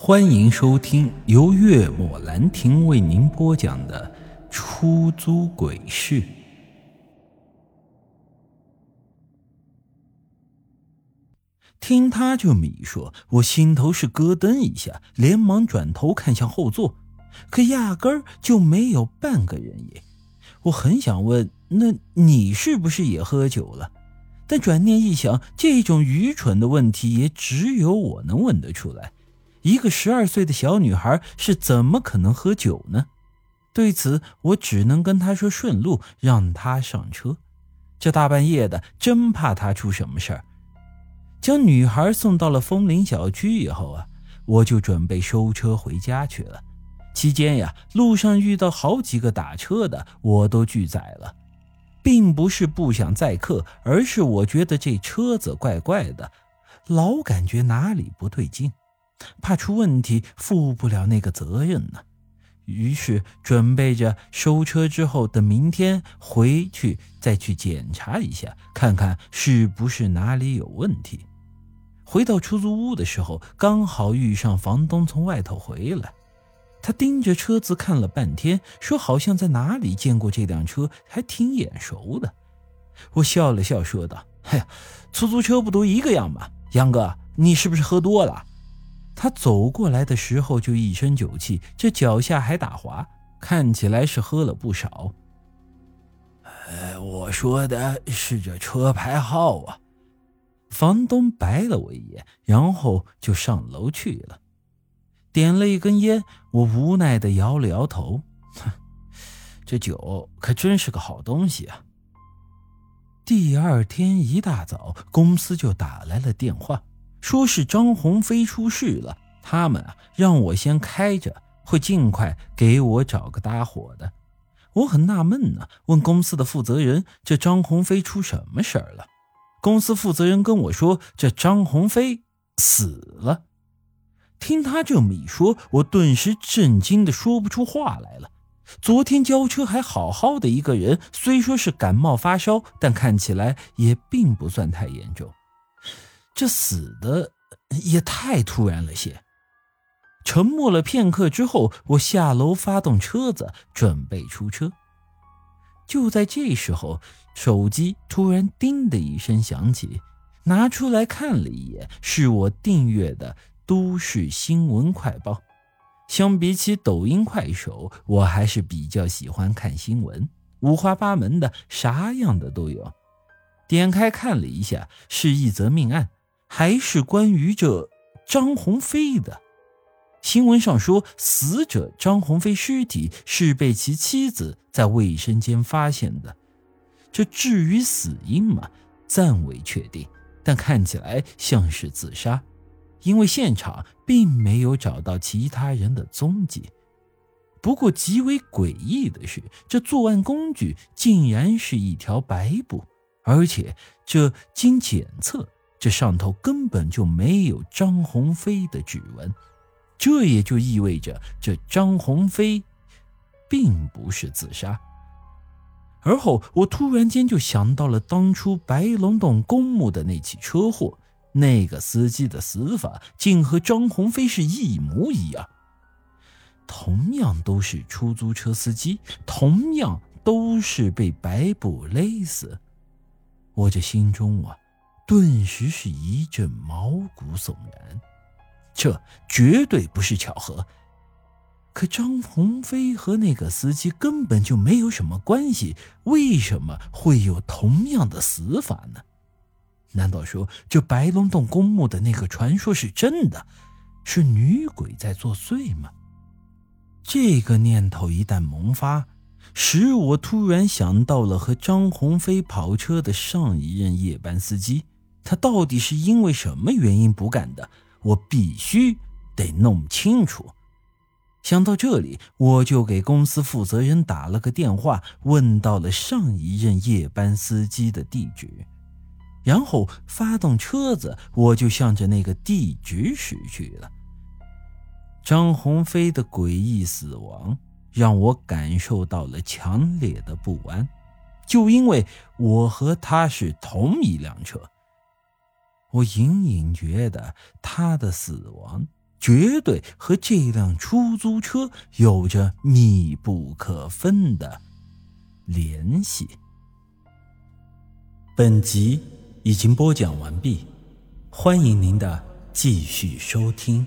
欢迎收听由月末兰亭为您播讲的《出租鬼市》。听他这么一说，我心头是咯噔一下，连忙转头看向后座，可压根儿就没有半个人影。我很想问：“那你是不是也喝酒了？”但转念一想，这种愚蠢的问题也只有我能问得出来。一个十二岁的小女孩是怎么可能喝酒呢？对此，我只能跟她说顺路，让她上车。这大半夜的，真怕她出什么事儿。将女孩送到了枫林小区以后啊，我就准备收车回家去了。期间呀，路上遇到好几个打车的，我都拒载了。并不是不想载客，而是我觉得这车子怪怪的，老感觉哪里不对劲，怕出问题负不了那个责任呢。于是准备着收车之后，等明天回去再去检查一下，看看是不是哪里有问题。回到出租屋的时候，刚好遇上房东从外头回来。他盯着车子看了半天，说：“好像在哪里见过这辆车，还挺眼熟的。”我笑了笑，说道：“嘿，出租车不都一个样吗？杨哥，你是不是喝多了？”他走过来的时候就一身酒气，这脚下还打滑，看起来是喝了不少。呃，我说的是这车牌号啊。房东白了我一眼，然后就上楼去了。点了一根烟，我无奈的摇了摇头，哼，这酒可真是个好东西啊。第二天一大早，公司就打来了电话，说是张鸿飞出事了，他们啊让我先开着，会尽快给我找个搭伙的。我很纳闷呢，问公司的负责人：“这张鸿飞出什么事儿了？”公司负责人跟我说：“这张鸿飞死了。”听他这么一说，我顿时震惊的说不出话来了。昨天交车还好好的一个人，虽说是感冒发烧，但看起来也并不算太严重。这死的也太突然了些。沉默了片刻之后，我下楼发动车子，准备出车。就在这时候，手机突然“叮”的一声响起，拿出来看了一眼，是我订阅的。都市新闻快报，相比起抖音、快手，我还是比较喜欢看新闻，五花八门的，啥样的都有。点开看了一下，是一则命案，还是关于这张鸿飞的。新闻上说，死者张鸿飞尸体是被其妻子在卫生间发现的。这至于死因嘛，暂未确定，但看起来像是自杀。因为现场并没有找到其他人的踪迹，不过极为诡异的是，这作案工具竟然是一条白布，而且这经检测，这上头根本就没有张鸿飞的指纹，这也就意味着这张鸿飞并不是自杀。而后，我突然间就想到了当初白龙洞公墓的那起车祸。那个司机的死法竟和张鸿飞是一模一样，同样都是出租车司机，同样都是被白布勒死。我这心中啊，顿时是一阵毛骨悚然，这绝对不是巧合。可张鸿飞和那个司机根本就没有什么关系，为什么会有同样的死法呢？难道说这白龙洞公墓的那个传说是真的？是女鬼在作祟吗？这个念头一旦萌发，使我突然想到了和张鸿飞跑车的上一任夜班司机，他到底是因为什么原因不干的？我必须得弄清楚。想到这里，我就给公司负责人打了个电话，问到了上一任夜班司机的地址。然后发动车子，我就向着那个地址驶去了。张鸿飞的诡异死亡让我感受到了强烈的不安，就因为我和他是同一辆车，我隐隐觉得他的死亡绝对和这辆出租车有着密不可分的联系。本集已经播讲完毕，欢迎您的继续收听。